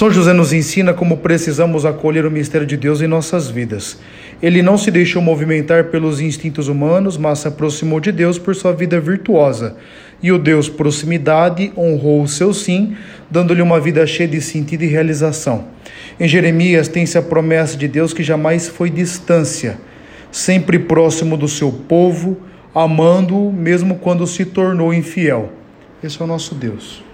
São José nos ensina como precisamos acolher o mistério de Deus em nossas vidas. Ele não se deixou movimentar pelos instintos humanos, mas se aproximou de Deus por sua vida virtuosa. E o Deus proximidade honrou o seu sim, dando-lhe uma vida cheia de sentido e realização. Em Jeremias tem-se a promessa de Deus que jamais foi distância, sempre próximo do seu povo, amando-o mesmo quando se tornou infiel. Esse é o nosso Deus.